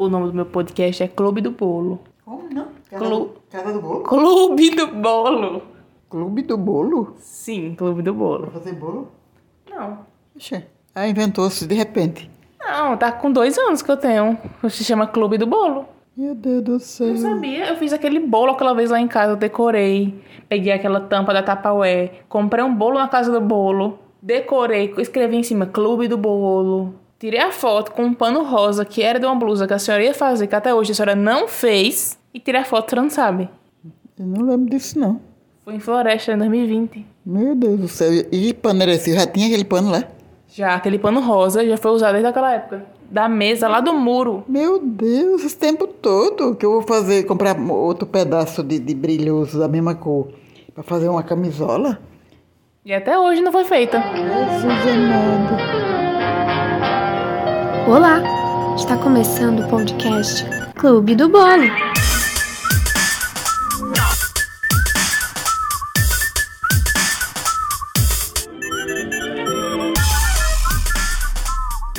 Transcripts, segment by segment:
O nome do meu podcast é Clube do Bolo. Como não? Casa, Clu- do, Casa do Bolo? Clube do Bolo. Clube do Bolo? Sim, Clube do Pra Bolo. fazer bolo? Não. Oxê. Ah, inventou-se de repente. Não, tá com dois anos que eu tenho. Se chama Clube do Bolo. Meu Deus do céu. Eu sabia, eu fiz aquele bolo aquela vez lá em casa, eu decorei. Peguei aquela tampa da Tupperware, comprei um bolo na casa do bolo, decorei, escrevi em cima Clube do Bolo. Tirei a foto com um pano rosa que era de uma blusa que a senhora ia fazer, que até hoje a senhora não fez. E tirei a foto, a senhora não sabe. Eu não lembro disso, não. Foi em Floresta, em 2020. Meu Deus do céu. E pano era esse? Já tinha aquele pano lá? Já, aquele pano rosa já foi usado desde aquela época. Da mesa, lá do muro. Meu Deus, esse tempo todo que eu vou fazer, comprar outro pedaço de, de brilhoso da mesma cor pra fazer uma camisola? E até hoje não foi feita. Jesus amado. Olá! Está começando o podcast Clube do Bolo.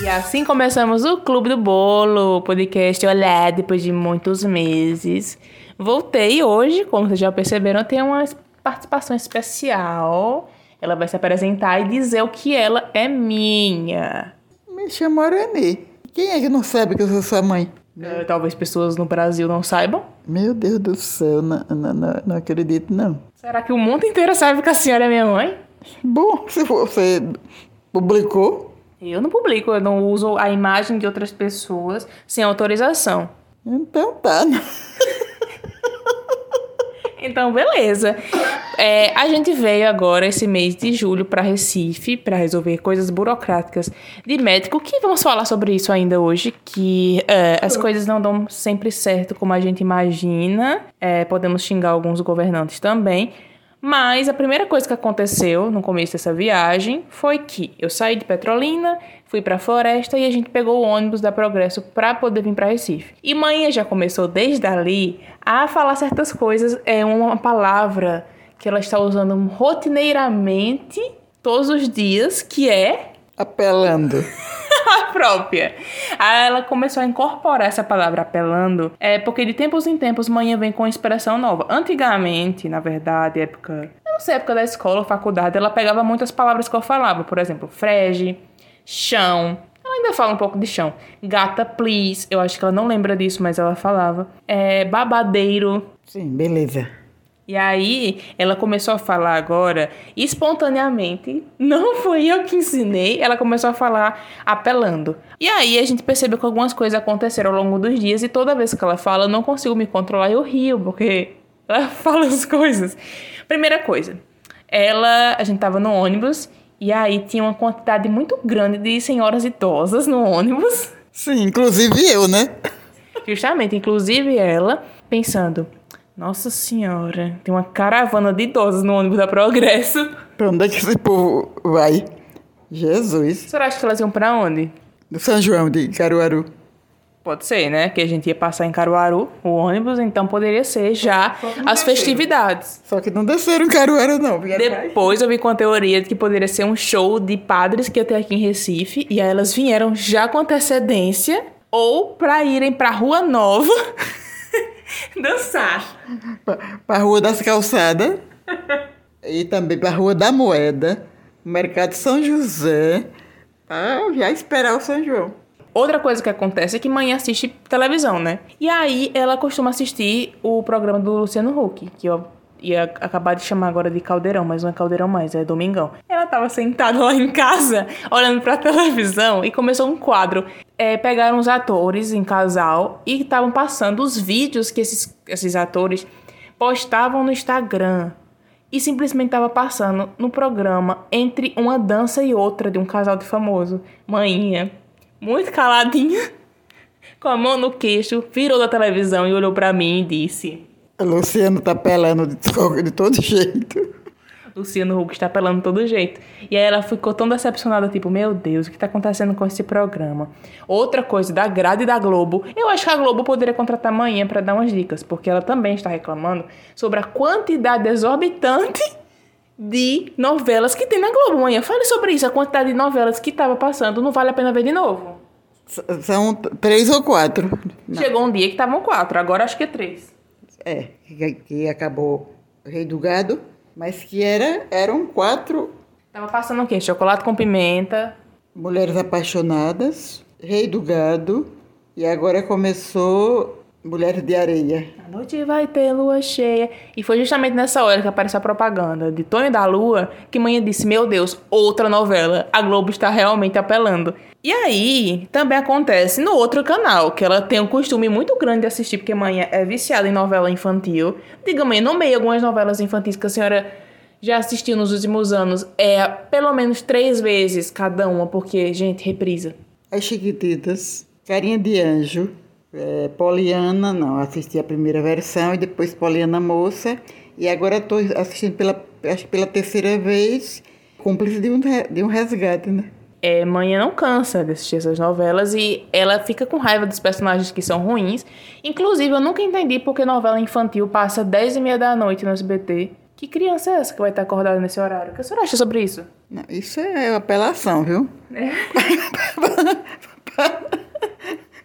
E assim começamos o Clube do Bolo, podcast Olá, depois de muitos meses. Voltei hoje, como vocês já perceberam, tem uma participação especial. Ela vai se apresentar e dizer o que ela é minha. Me chama Renê. Quem é que não sabe que eu sou sua mãe? Eh, Talvez pessoas no Brasil não saibam. Meu Deus do céu, não, não, não, não acredito não. Será que o mundo inteiro sabe que a senhora é minha mãe? Bom, se você publicou, Eu não publico, eu não uso a imagem de outras pessoas sem autorização. então tá. né? Então, beleza. É, a gente veio agora esse mês de julho para Recife para resolver coisas burocráticas de médico. Que vamos falar sobre isso ainda hoje, que é, as coisas não dão sempre certo como a gente imagina. É, podemos xingar alguns governantes também. Mas a primeira coisa que aconteceu no começo dessa viagem foi que eu saí de Petrolina, fui pra floresta e a gente pegou o ônibus da Progresso pra poder vir pra Recife. E manhã já começou desde ali a falar certas coisas, é uma palavra que ela está usando rotineiramente todos os dias, que é Apelando. a própria. Aí ela começou a incorporar essa palavra apelando, é porque de tempos em tempos manhã vem com expressão nova. Antigamente, na verdade, época, eu não sei, época da escola ou faculdade, ela pegava muitas palavras que eu falava, por exemplo, frege, chão. Ela ainda fala um pouco de chão. Gata, please. Eu acho que ela não lembra disso, mas ela falava. É, babadeiro. Sim, beleza. E aí, ela começou a falar agora, espontaneamente, não foi eu que ensinei, ela começou a falar apelando. E aí, a gente percebeu que algumas coisas aconteceram ao longo dos dias, e toda vez que ela fala, eu não consigo me controlar, eu rio, porque ela fala as coisas. Primeira coisa, ela, a gente tava no ônibus, e aí tinha uma quantidade muito grande de senhoras idosas no ônibus. Sim, inclusive eu, né? Justamente, inclusive ela, pensando: Nossa Senhora, tem uma caravana de idosos no ônibus da Progresso. Pra onde é que esse povo vai? Jesus. A senhora acha que elas iam pra onde? Do São João de Caruaru. Pode ser, né? Que a gente ia passar em Caruaru, o ônibus, então poderia ser já as festividades. Só que não desceram Caruaru, não. Depois eu vi com a teoria de que poderia ser um show de padres que ia ter aqui em Recife, e aí elas vieram já com antecedência, ou pra irem pra Rua Nova dançar. pra, pra Rua das Calçadas e também pra Rua da Moeda, Mercado São José, pra já esperar o São João. Outra coisa que acontece é que mãe assiste televisão, né? E aí ela costuma assistir o programa do Luciano Huck, que eu ia acabar de chamar agora de Caldeirão, mas não é Caldeirão mais, é Domingão. Ela tava sentada lá em casa, olhando pra televisão, e começou um quadro. É, pegaram os atores em casal e estavam passando os vídeos que esses, esses atores postavam no Instagram. E simplesmente estava passando no programa entre uma dança e outra de um casal de famoso. Maninha, muito caladinha, com a mão no queixo, virou da televisão e olhou pra mim e disse: Luciano tá pelando de, to- de todo jeito. Luciano Huck está pelando de todo jeito. E aí ela ficou tão decepcionada, tipo, meu Deus, o que tá acontecendo com esse programa? Outra coisa da grade da Globo, eu acho que a Globo poderia contratar amanhã para dar umas dicas, porque ela também está reclamando sobre a quantidade exorbitante de novelas que tem na Globo amanhã. Fale sobre isso, a quantidade de novelas que estava passando, não vale a pena ver de novo. S- São três ou quatro. Chegou um dia que estavam quatro, agora acho que é três. É, que, que acabou Rei do Gado, mas que era, eram quatro Tava passando o quê? Chocolate com pimenta. Mulheres Apaixonadas, Rei do Gado, e agora começou Mulheres de Areia. A noite vai ter lua cheia. E foi justamente nessa hora que apareceu a propaganda de Tonho da Lua que manhã disse: Meu Deus, outra novela. A Globo está realmente apelando. E aí também acontece no outro canal, que ela tem um costume muito grande de assistir, porque manhã é viciada em novela infantil. Diga, mãe, nomeie algumas novelas infantis que a senhora já assistiu nos últimos anos. É pelo menos três vezes cada uma, porque, gente, reprisa. As Chiquititas, Carinha de Anjo, é, Poliana, não, assisti a primeira versão e depois Poliana Moça. E agora estou assistindo pela, acho que pela terceira vez, Cúmplice de um, de um Resgate, né? é, Manhã não cansa de assistir essas novelas e ela fica com raiva dos personagens que são ruins. Inclusive, eu nunca entendi porque novela infantil passa 10 e meia da noite no SBT. Que criança é essa que vai estar acordada nesse horário? O que a senhora acha sobre isso? Não, isso é apelação, viu?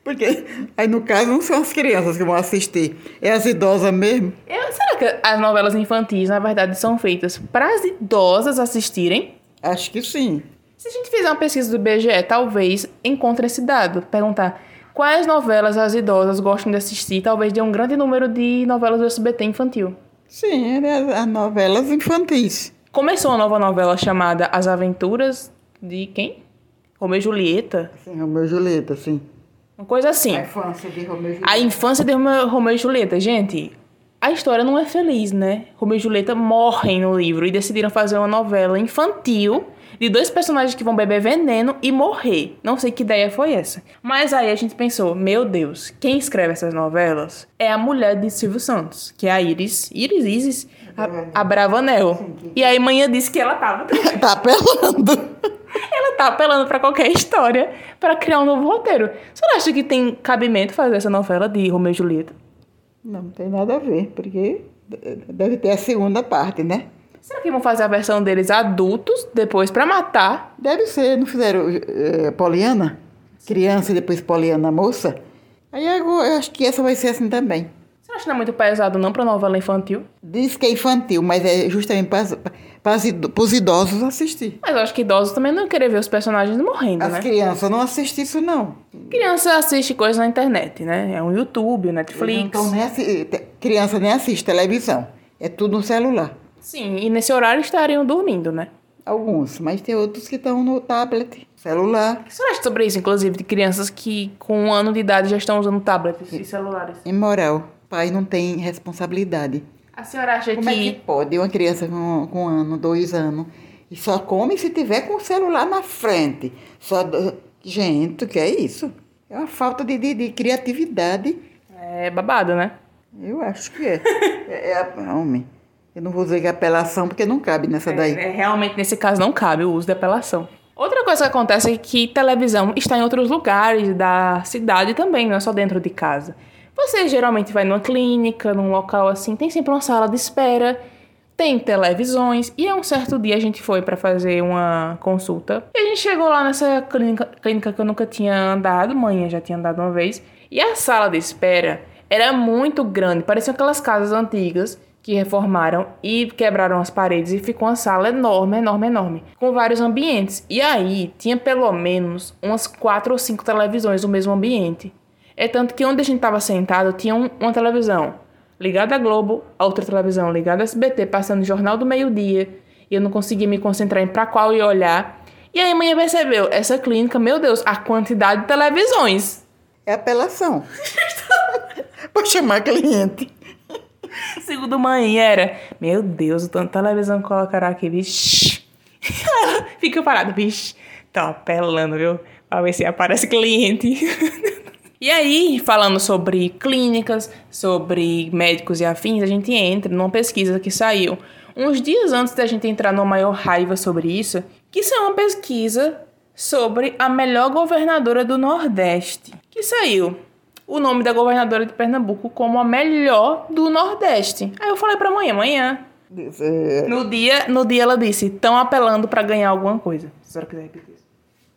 Porque aí no caso não são as crianças que vão assistir, é as idosas mesmo. Eu- será que as novelas infantis, na verdade, são feitas para as idosas assistirem? Acho que sim. Se a gente fizer uma pesquisa do IBGE, talvez encontre esse dado. Perguntar quais novelas as idosas gostam de assistir, talvez dê um grande número de novelas do SBT infantil. Sim, é as, as novelas infantis. Começou uma nova novela chamada As Aventuras de quem? Romeu e Julieta? Sim, Romeu e Julieta, sim. Uma coisa assim. infância de Romeu e A infância de Romeu, Romeu e Julieta. Gente, a história não é feliz, né? Romeu e Julieta morrem no livro e decidiram fazer uma novela infantil de dois personagens que vão beber veneno e morrer. Não sei que ideia foi essa. Mas aí a gente pensou, meu Deus, quem escreve essas novelas é a mulher de Silvio Santos, que é a Iris, Iris Isis, a, a Bravanel. E aí manhã disse que ela tava Tá apelando. Tá apelando pra qualquer história pra criar um novo roteiro. Você não acha que tem cabimento fazer essa novela de Romeu e Julieta? Não, não tem nada a ver, porque deve ter a segunda parte, né? Será que vão fazer a versão deles adultos, depois pra matar? Deve ser, não fizeram eh, Poliana? Criança e depois Poliana moça? Aí agora, eu acho que essa vai ser assim também. Acha que não é muito pesado não pra novela infantil? Diz que é infantil, mas é justamente para os idosos assistir. Mas eu acho que idosos também não querer ver os personagens morrendo, As né? crianças não assistem isso, não. Criança assiste coisa na internet, né? É um YouTube, um não Netflix. tão nem assi- criança nem assiste televisão. É tudo no celular. Sim, e nesse horário estariam dormindo, né? Alguns, mas tem outros que estão no tablet, celular, O que você acha sobre isso, inclusive, de crianças que com um ano de idade já estão usando tablets e celulares? imoral. Pai não tem responsabilidade. A senhora acha Como é que que pode uma criança com, com um ano, dois anos, e só come se tiver com o celular na frente? Só Gente, o que é isso? É uma falta de, de, de criatividade. é babado, né? Eu acho que é. é, é homem. Eu não vou dizer que é apelação, porque não cabe nessa daí. É, realmente, nesse caso, não cabe o uso de apelação. Outra coisa que acontece é que televisão está em outros lugares da cidade também, não é só dentro de casa. Você geralmente vai numa clínica, num local assim, tem sempre uma sala de espera, tem televisões, e é um certo dia a gente foi para fazer uma consulta. E a gente chegou lá nessa clínica, clínica que eu nunca tinha andado, manhã já tinha andado uma vez, e a sala de espera era muito grande, pareciam aquelas casas antigas que reformaram e quebraram as paredes e ficou uma sala enorme, enorme, enorme, com vários ambientes. E aí tinha pelo menos umas quatro ou cinco televisões no mesmo ambiente. É tanto que onde a gente estava sentado tinha um- uma televisão ligada à Globo, a outra televisão ligada à SBT, passando o Jornal do Meio-Dia, e eu não conseguia me concentrar em pra qual ia olhar. E aí a mãe percebeu, essa clínica, meu Deus, a quantidade de televisões. É apelação. Vou chamar cliente. Segundo mãe, era, meu Deus, o tanto de televisão que colocaram aqui. Ela Fica parada, vixe. Tô apelando, viu? Pra ver se aparece cliente. E aí, falando sobre clínicas, sobre médicos e afins, a gente entra numa pesquisa que saiu uns dias antes da gente entrar numa maior raiva sobre isso, que é uma pesquisa sobre a melhor governadora do Nordeste, que saiu o nome da governadora de Pernambuco como a melhor do Nordeste. Aí eu falei pra mãe, amanhã. É, No dia, no dia ela disse, estão apelando pra ganhar alguma coisa. Se a senhora quiser repetir isso.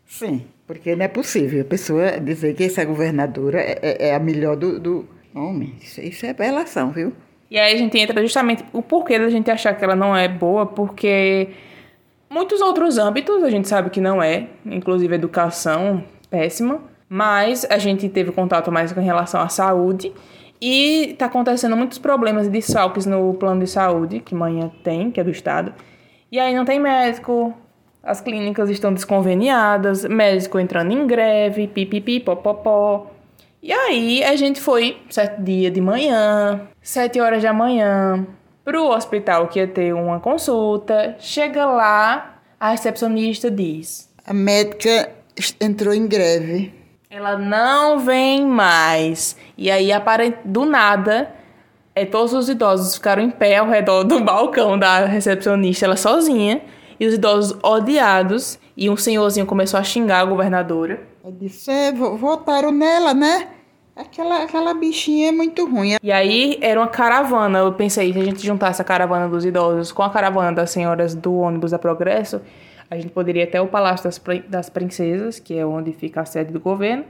Sim. Porque não é possível a pessoa dizer que essa governadora é, é- é a melhor do, do homem. Isso, isso é relação, viu? E aí a gente entra justamente o porquê da gente achar que ela não é boa, porque muitos outros âmbitos a gente sabe que não é, inclusive educação, péssima, mas a gente teve contato mais com relação à saúde e tá acontecendo muitos problemas de desfalques no plano de saúde que manhã tem, que é do estado. E aí não tem médico, as clínicas estão desconveniadas, médico entrando em greve, pipipi, popopó. E aí a gente foi, certo dia de manhã, sete horas da manhã, pro hospital que ia ter uma consulta. Chega lá, a recepcionista diz: A médica entrou em greve. Ela não vem mais. E aí, do nada, é, todos os idosos ficaram em pé ao redor do balcão da recepcionista, ela sozinha. E os idosos odiados. E um senhorzinho começou a xingar a governadora. Eu disse, é, vo- votaram nela, né? Aquela, aquela bichinha é muito ruim. E aí era uma caravana. Eu pensei, se a gente juntasse a caravana dos idosos com a caravana das senhoras do ônibus da Progresso, a gente poderia ir até o Palácio das, das Princesas, que é onde fica a sede do governo,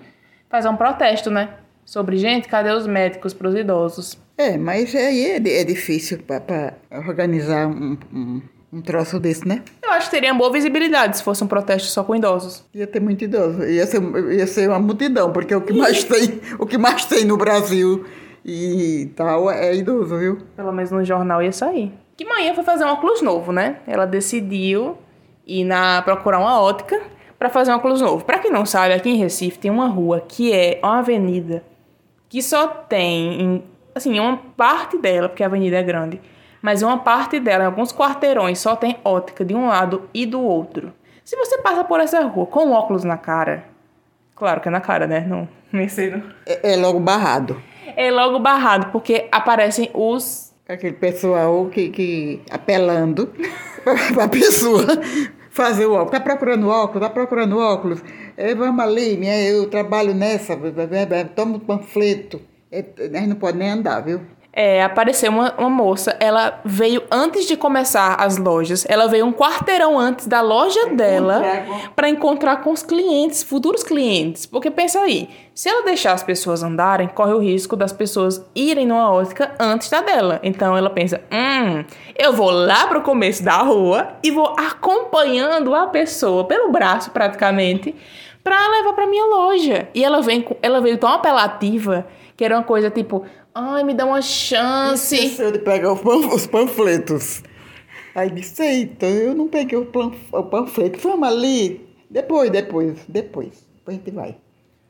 fazer um protesto, né? Sobre, gente, cadê os médicos para os idosos? É, mas aí é, é difícil para organizar um, um, um troço desse, né? Eu acho que teria boa visibilidade se fosse um protesto só com idosos. Ia ter muito idoso. Ia ser, ia ser uma multidão, porque o que mais tem, o que mais tem no Brasil e tal é idoso, viu? Pelo menos no jornal ia sair. Que manhã foi fazer um óculos novo, né? Ela decidiu ir na procurar uma ótica para fazer um óculos novo. Para quem não sabe, aqui em Recife tem uma rua que é uma avenida que só tem, em- assim, uma parte dela, porque a avenida é grande, mas uma parte dela, em alguns quarteirões, só tem ótica de um lado e do outro. Se você passa por essa rua com óculos na cara, claro que é na cara, né? Não, não sei, não. É, é logo barrado. É logo barrado, porque aparecem os Aquele pessoal que, que apelando para a pessoa fazer o óculos. Tá procurando óculos? Tá procurando óculos? É, vamos ali, minha, eu trabalho nessa, toma um panfleto. É, a gente não pode nem andar, viu? É, apareceu uma, uma moça, ela veio antes de começar as lojas, ela veio um quarteirão antes da loja dela para encontrar com os clientes, futuros clientes. Porque pensa aí, se ela deixar as pessoas andarem, corre o risco das pessoas irem numa ótica antes da dela. Então ela pensa, hum, eu vou lá pro começo da rua e vou acompanhando a pessoa pelo braço praticamente pra levar pra minha loja. E ela vem, ela veio tão apelativa que era uma coisa tipo, ai, me dá uma chance. Esqueceu de pegar os pan- os panfletos. Aí disse, eita, eu não peguei o panfleto. Vamos ali. Depois, depois, depois. Depois a gente vai.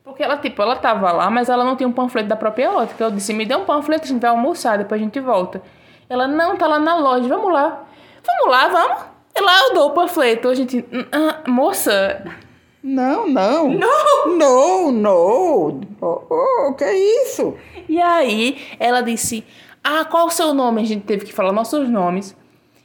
Porque ela, tipo, ela tava lá, mas ela não tinha um panfleto da própria ótica. Eu disse, me dê um panfleto, a gente vai almoçar, depois a gente volta. Ela, não, tá lá na loja, vamos lá. Vamos lá, vamos. E lá eu dou o panfleto. A gente, "Ah, moça, Não, não. Não! Não, não. Oh, oh, que é isso? E aí ela disse: Ah, qual o seu nome? A gente teve que falar nossos nomes.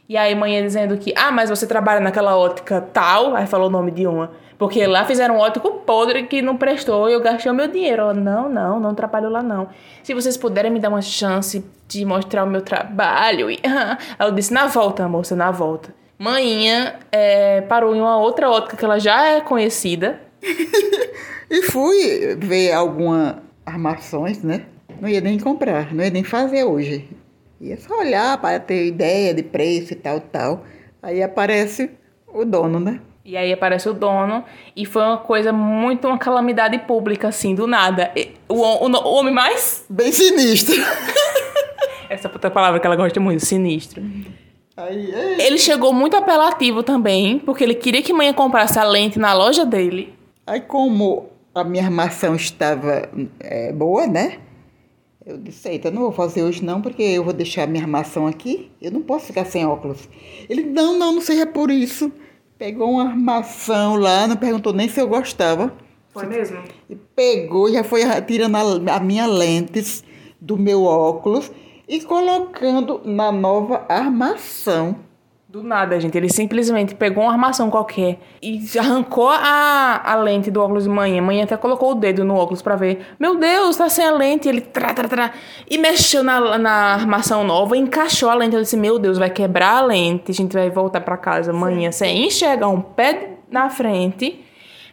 E aí manhã dizendo que, ah, mas você trabalha naquela ótica tal, aí falou o nome de uma. Porque lá fizeram um ótico podre que não prestou e eu gastei o meu dinheiro. Ela, não, não, não trabalho lá não. Se vocês puderem me dar uma chance de mostrar o meu trabalho. E... Aí eu disse, na volta, moça, na volta. Manhã é, parou em uma outra ótica que ela já é conhecida. E fui ver algumas armações, né? Não ia nem comprar, não ia nem fazer hoje. Ia só olhar para ter ideia de preço e tal, tal. Aí aparece o dono, né? E aí aparece o dono e foi uma coisa muito uma calamidade pública, assim, do nada. E O, o, o homem mais. Bem sinistro. Essa outra palavra que ela gosta muito, sinistro. Aí. Ele chegou muito apelativo também, porque ele queria que mãe comprasse a lente na loja dele. Aí como a minha armação estava é, boa, né? Eu disse, eita, não vou fazer hoje não, porque eu vou deixar a minha armação aqui. Eu não posso ficar sem óculos. Ele, não, não, não seja por isso. Pegou uma armação lá, não perguntou nem se eu gostava. Foi mesmo? E pegou, já foi tirando a, a minha lentes do meu óculos e colocando na nova armação. Do nada, gente. Ele simplesmente pegou uma armação qualquer e arrancou a, a lente do óculos de manhã. Mãe até colocou o dedo no óculos pra ver. Meu Deus, tá sem a lente. Ele tra, tra, tra, e mexeu na, na armação nova, encaixou a lente. Eu disse: Meu Deus, vai quebrar a lente. A gente vai voltar pra casa amanhã sem enxergar um pé na frente.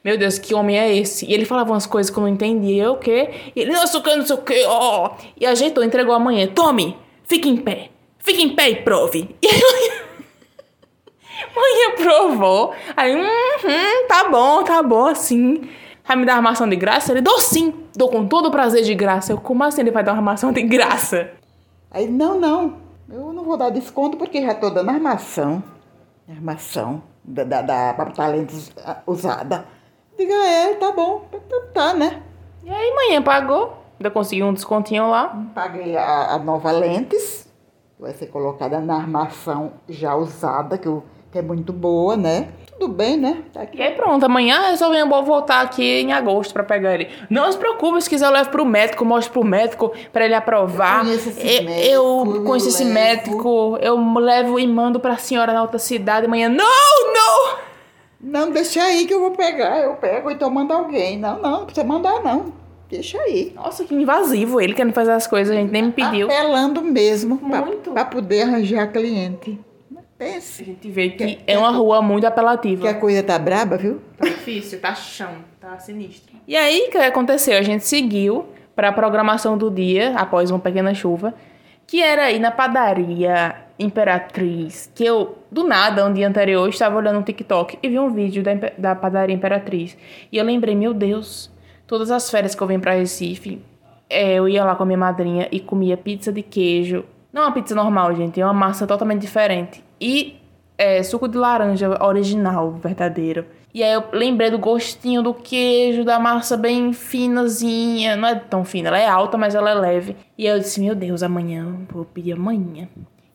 Meu Deus, que homem é esse? E ele falava umas coisas que eu não entendia. Eu o quê? E ele, não sei o que, não sei o que, ó. E ajeitou, entregou amanhã. Tome, fique em pé. Fique em pé e prove. E aí, mãe provou. Aí, uhum, tá bom, tá bom, assim. Vai me dar armação de graça? Ele, dou sim, dou com todo o prazer de graça. Eu, como assim ele vai dar armação de graça? Aí, não, não, eu não vou dar desconto porque já tô dando armação. Armação da, da, da pra talentos ah, usada. Diga, é, tá bom, tá, tá, né? E aí, manhã pagou. Ainda conseguiu um descontinho lá. Paguei a, a nova lentes, vai ser colocada na armação já usada, que, eu, que é muito boa, né? Tudo bem, né? Tá aqui. E aí pronto, amanhã eu só venho vou voltar aqui em agosto pra pegar ele. Não se preocupe, se quiser eu levo pro médico, mostro pro médico pra ele aprovar. Eu conheço esse Eu- médico, eu eu conheço esse levo. médico, eu levo e mando pra senhora na outra cidade amanhã. Não, não! Não, deixa aí que eu vou pegar, eu pego, então manda alguém. Não, não, não precisa mandar, não. Deixa aí. Nossa, que invasivo ele querendo fazer as coisas, a gente nem me pediu. Apelando mesmo pra poder arranjar cliente. Mas A Pense gente vê que é uma rua muito apelativa. que a coisa tá braba, viu? Tá difícil, tá chão, tá sinistro. E aí, o que aconteceu? A gente seguiu para a programação do dia, após uma pequena chuva, que era ir na padaria Imperatriz, que eu, do nada, um dia anterior, estava olhando um TikTok e vi um vídeo da, da padaria Imperatriz. E eu lembrei, meu Deus, todas as férias que eu venho para Recife, é, eu ia lá com a minha madrinha e comia pizza de queijo. Não uma pizza normal, gente, é uma massa totalmente diferente. E é, suco de laranja original, verdadeiro. E aí eu lembrei do gostinho do queijo, da massa bem finazinha. Não é tão fina, ela é alta, mas ela é leve. E aí eu disse, meu Deus, amanhã, vou pedir amanhã.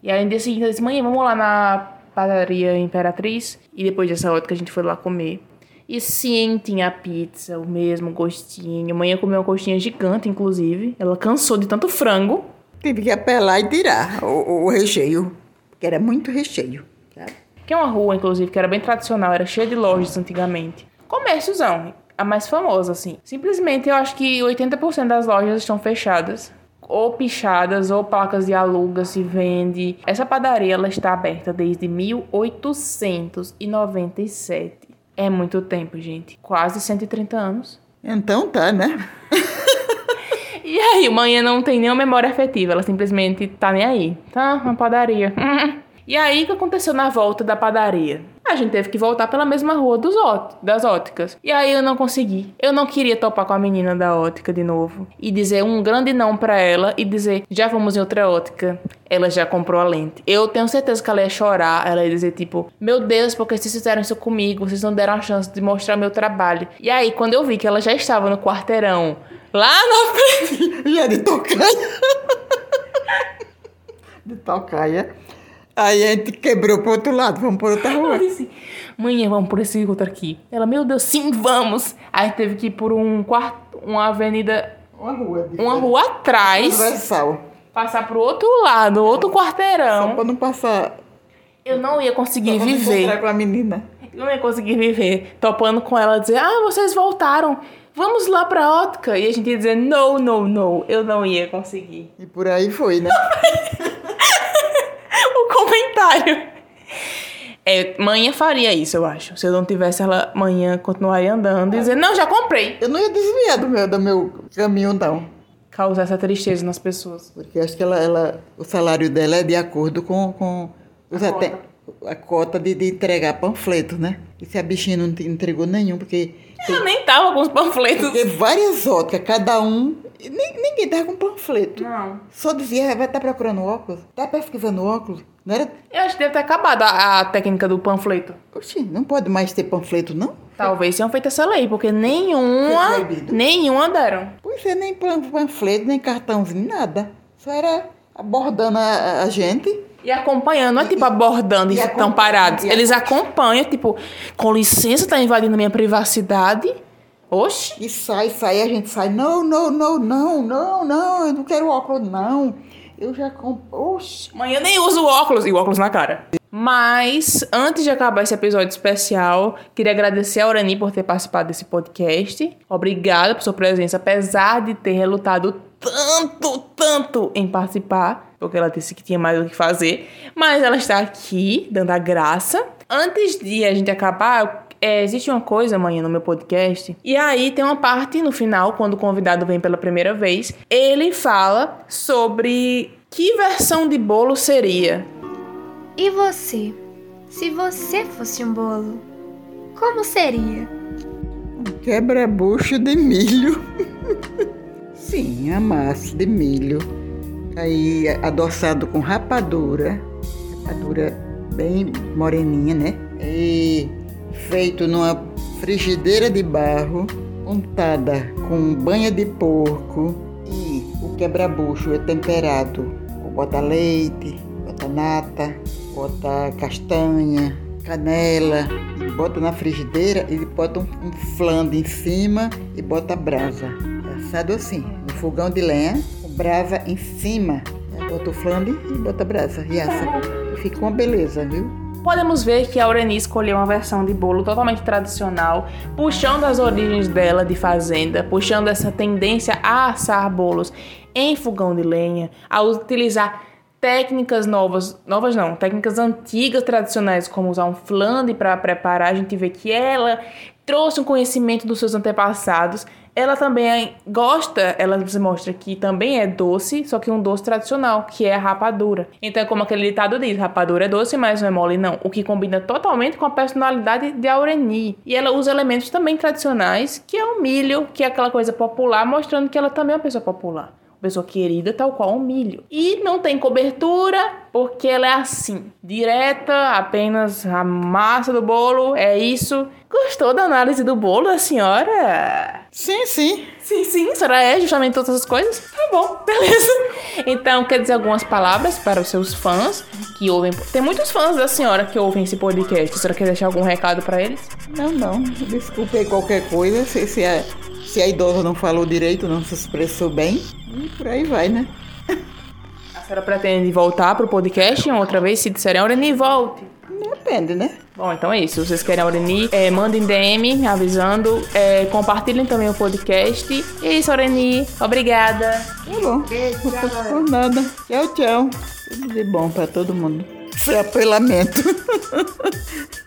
E aí no dia seguinte eu disse, mãe, vamos lá na padaria Imperatriz. E depois dessa outra que a gente foi lá comer. E sim, tinha a pizza, o mesmo gostinho. Amanhã comeu uma coxinha gigante, inclusive. Ela cansou de tanto frango. Tive que apelar e tirar o, o- o recheio, porque era muito recheio. sabe? Que é uma rua, inclusive, que era bem tradicional, era cheia de lojas antigamente. Comérciozão, a mais famosa, assim. Simplesmente eu acho que 80% das lojas estão fechadas. Ou pichadas, ou placas de aluga se vende. Essa padaria, ela está aberta desde 1897. É muito tempo, gente. Quase 130 anos. Então tá, né? E aí, manhã não tem nenhuma memória afetiva, ela simplesmente tá nem aí. Tá, uma padaria. E aí, o que aconteceu na volta da padaria? A gente teve que voltar pela mesma rua dos das óticas. E aí eu não consegui. Eu não queria topar com a menina da ótica de novo. E dizer um grande não pra ela e dizer, já vamos em outra ótica. Ela já comprou a lente. Eu tenho certeza que ela ia chorar. Ela ia dizer, tipo, meu Deus, porque vocês fizeram isso comigo? Vocês não deram a chance de mostrar meu trabalho. E aí, quando eu vi que ela já estava no quarteirão, lá na frente. Já de tocaia. de tocaia. Aí a gente quebrou pro outro lado, vamos por outra Eu rua. disse, mãe, vamos por esse outro aqui. Ela, meu Deus, sim, vamos. Aí teve que ir por um quarto, uma avenida, Uma rua. uma rua atrás, Transversal. passar pro outro lado, outro Só quarteirão. pra não passar. Eu não ia conseguir só pra não viver. encontrar com a menina. Eu não ia conseguir viver topando com ela, dizer, ah, vocês voltaram. Vamos lá pra ótica. E a gente ia dizer, não, não, não. Eu não ia conseguir. E por aí foi, né? o comentário. É, manhã faria isso, eu acho. Se eu não tivesse ela manhã continuaria andando e dizer, não, já comprei. Eu não ia desviar do meu, do meu caminho, não. Causar essa tristeza nas pessoas. Porque acho que ela, ela, o salário dela é de acordo com, com os A cota. a cota de, de entregar panfleto, né? E se a bichinha não entregou nenhum, porque Eu nem tava com os panfletos. Porque várias óticas, cada um. Nem- ninguém tava com panfleto. Não. Só dizia, vai estar procurando óculos? Tá pesquisando óculos? Não era. Eu acho que deve ter acabado a, a técnica do panfleto. Oxi, não pode mais ter panfleto, não? Talvez tenham feito essa lei, porque nenhuma. Nenhuma deram. Pois é, nem pan- panfleto, nem cartãozinho, nada. Só era abordando a, a gente. E acompanhando, não é tipo abordando e E estão parados. Eles acompanham, tipo, com licença, tá invadindo minha privacidade. Oxi. E sai, sai, a gente sai. Não, não, não, não, não, não, eu não quero óculos, não. Eu já compro. Oxi. Mãe, eu nem uso óculos. E o óculos na cara. Mas, antes de acabar esse episódio especial, queria agradecer a Urani por ter participado desse podcast. Obrigada por sua presença, apesar de ter relutado tanto, tanto em participar, porque ela disse que tinha mais o que fazer. Mas ela está aqui, dando a graça. Antes de a gente acabar, é, existe uma coisa amanhã no meu podcast, e aí tem uma parte no final, quando o convidado vem pela primeira vez, ele fala sobre que versão de bolo seria. E você? Se você fosse um bolo, como seria? Um quebra-bucho de milho. Sim, a massa de milho. Aí adoçado com rapadura. Rapadura bem moreninha, né? E feito numa frigideira de barro, untada com banha de porco e o quebra-bucho é temperado. Bota leite, bota nata, bota castanha, canela, e bota na frigideira e bota um, um em cima e bota brasa. Assado assim, no fogão de lenha, com brasa em cima. Bota o flan e bota brasa e assa. Fica uma beleza, viu? Podemos ver que a Aureni escolheu uma versão de bolo totalmente tradicional, puxando as origens dela de fazenda, puxando essa tendência a assar bolos em fogão de lenha, a utilizar técnicas novas, novas não, técnicas antigas tradicionais, como usar um flan para preparar. A gente vê que ela trouxe um conhecimento dos seus antepassados ela também gosta, ela se mostra que também é doce, só que um doce tradicional, que é a rapadura. Então, como aquele ditado diz, rapadura é doce, mas não é mole não. O que combina totalmente com a personalidade de Aureni. E ela usa elementos também tradicionais, que é o milho, que é aquela coisa popular, mostrando que ela também é uma pessoa popular pessoa querida, tal qual um milho. E não tem cobertura, porque ela é assim, direta, apenas a massa do bolo, é isso. Gostou da análise do bolo da senhora? Sim, sim. Sim, sim, a senhora é justamente todas essas coisas? Tá bom, beleza. Então, quer dizer algumas palavras para os seus fãs que ouvem. Tem muitos fãs da senhora que ouvem esse podcast. A senhora quer deixar algum recado para eles? Não, não. Desculpe qualquer coisa. Se, se, a, se a idosa não falou direito, não se expressou bem. E por aí vai, né? A senhora pretende voltar pro podcast outra vez? Se disserem, Aureni, volte. Depende, né? Bom, então é isso. Se vocês querem Aureni, é, mandem DM avisando. É, compartilhem também o podcast. E é isso, Aureni. Obrigada. Tá bom. Beijo, Por nada. Tchau, tchau. Tudo de bom pra todo mundo. Foi apelamento.